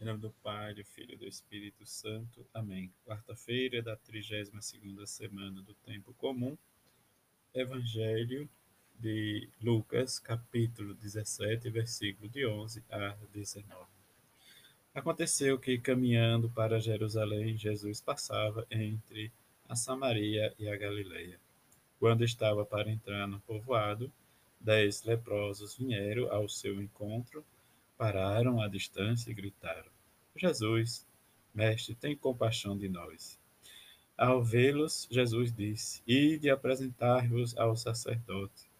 Em nome do Pai, do Filho e do Espírito Santo. Amém. Quarta-feira da 32ª semana do Tempo Comum. Evangelho de Lucas, capítulo 17, versículo de 11 a 19. Aconteceu que, caminhando para Jerusalém, Jesus passava entre a Samaria e a Galileia. Quando estava para entrar no povoado, dez leprosos vieram ao seu encontro pararam à distância e gritaram: Jesus, mestre, tem compaixão de nós. Ao vê-los, Jesus disse: Ide apresentar-vos ao sacerdote.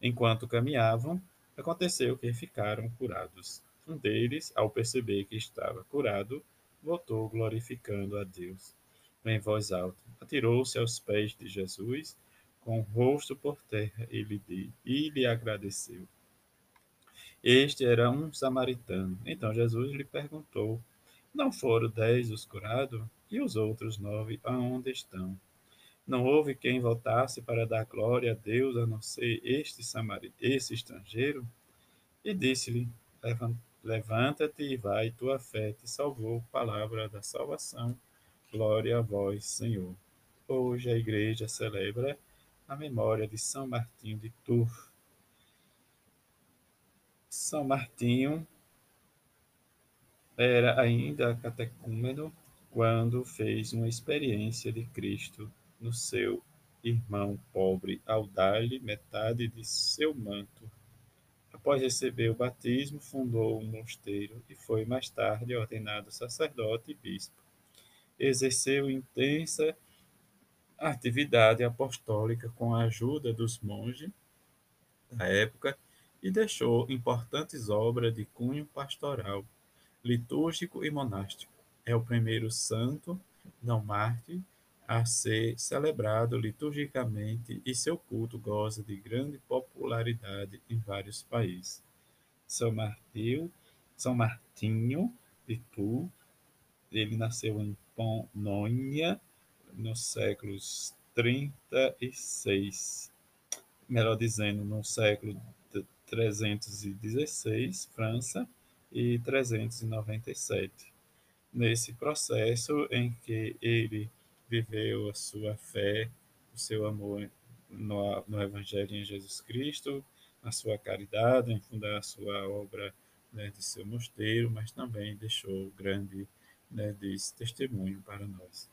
Enquanto caminhavam, aconteceu que ficaram curados. Um deles, ao perceber que estava curado, voltou glorificando a Deus. Em voz alta, atirou-se aos pés de Jesus, com o rosto por terra, e lhe, e lhe agradeceu. Este era um samaritano. Então Jesus lhe perguntou: Não foram dez os curados? E os outros nove, aonde estão? Não houve quem voltasse para dar glória a Deus a não ser este esse estrangeiro? E disse-lhe: Levanta-te e vai, tua fé te salvou. Palavra da salvação. Glória a vós, Senhor. Hoje a igreja celebra a memória de São Martinho de Tours são Martinho era ainda catecúmeno quando fez uma experiência de Cristo no seu irmão pobre ao dar-lhe metade de seu manto. Após receber o batismo, fundou um mosteiro e foi mais tarde ordenado sacerdote e bispo. Exerceu intensa atividade apostólica com a ajuda dos monges da época e deixou importantes obras de cunho pastoral, litúrgico e monástico. É o primeiro santo, não mártir, a ser celebrado liturgicamente e seu culto goza de grande popularidade em vários países. São Martinho, São Martinho de Tours, ele nasceu em Ponônia nos séculos 36, melhor dizendo, no século 316, França, e 397. Nesse processo em que ele viveu a sua fé, o seu amor no, no Evangelho em Jesus Cristo, a sua caridade, em fundar a sua obra né, de seu mosteiro, mas também deixou grande né, testemunho para nós.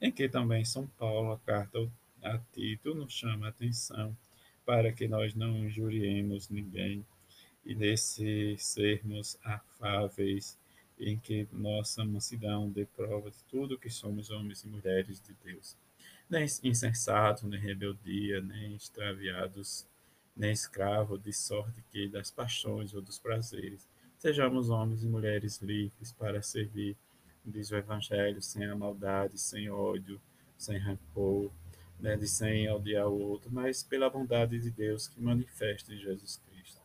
Em que também São Paulo, a carta a Tito, nos chama a atenção para que nós não injuriemos ninguém e nesse sermos afáveis, em que nossa mansidão dê prova de tudo que somos homens e mulheres de Deus. Nem insensatos, nem rebeldia, nem extraviados, nem escravos de sorte que das paixões ou dos prazeres. Sejamos homens e mulheres livres para servir, diz o Evangelho, sem a maldade, sem ódio, sem rancor, né, de sem odiar o outro, mas pela bondade de Deus que manifesta em Jesus Cristo.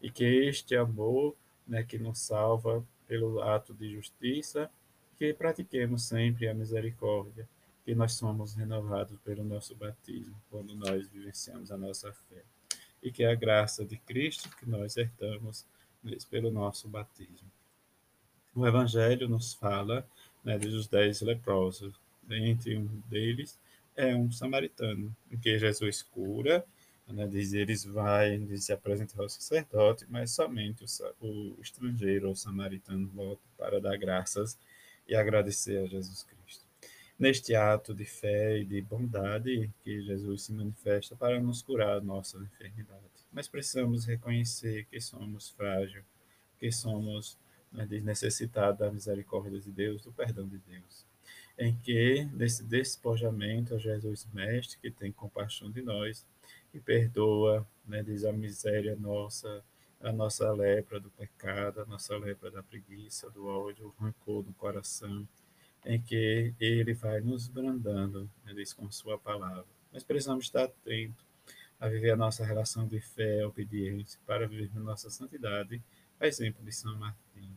E que este amor né, que nos salva pelo ato de justiça, que pratiquemos sempre a misericórdia, que nós somos renovados pelo nosso batismo, quando nós vivenciamos a nossa fé. E que a graça de Cristo que nós herdamos pelo nosso batismo. O Evangelho nos fala né, dos dez leprosos, entre um deles é um samaritano, em que Jesus cura, né, diz eles vai, diz, se apresenta ao sacerdote, mas somente o, o estrangeiro ou samaritano volta para dar graças e agradecer a Jesus Cristo. Neste ato de fé e de bondade que Jesus se manifesta para nos curar nossa enfermidade. Mas precisamos reconhecer que somos frágeis, que somos né, da misericórdia de Deus, do perdão de Deus em que, nesse despojamento, Jesus Mestre, que tem compaixão de nós e perdoa, né, diz a miséria nossa, a nossa lepra do pecado, a nossa lepra da preguiça, do ódio, o rancor do coração, em que Ele vai nos brandando, né, diz com Sua palavra. Nós precisamos estar atentos a viver a nossa relação de fé, obediência, para viver nossa santidade, a exemplo de São Martim,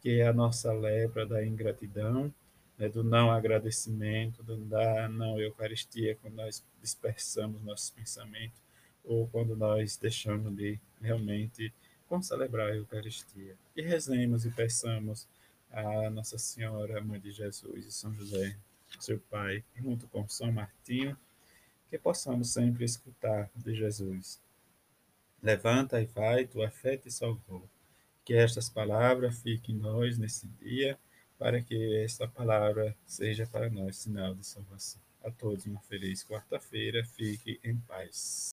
que é a nossa lepra da ingratidão, né, do não agradecimento, do da não Eucaristia, quando nós dispersamos nossos pensamentos ou quando nós deixamos de realmente celebrar a Eucaristia. E rezemos e peçamos a Nossa Senhora, Mãe de Jesus e São José, seu Pai, junto com São Martinho, que possamos sempre escutar de Jesus. Levanta e vai, tua fé te salvou. Que estas palavras fiquem em nós nesse dia, para que esta palavra seja para nós sinal de salvação. A todos uma feliz quarta-feira, fique em paz.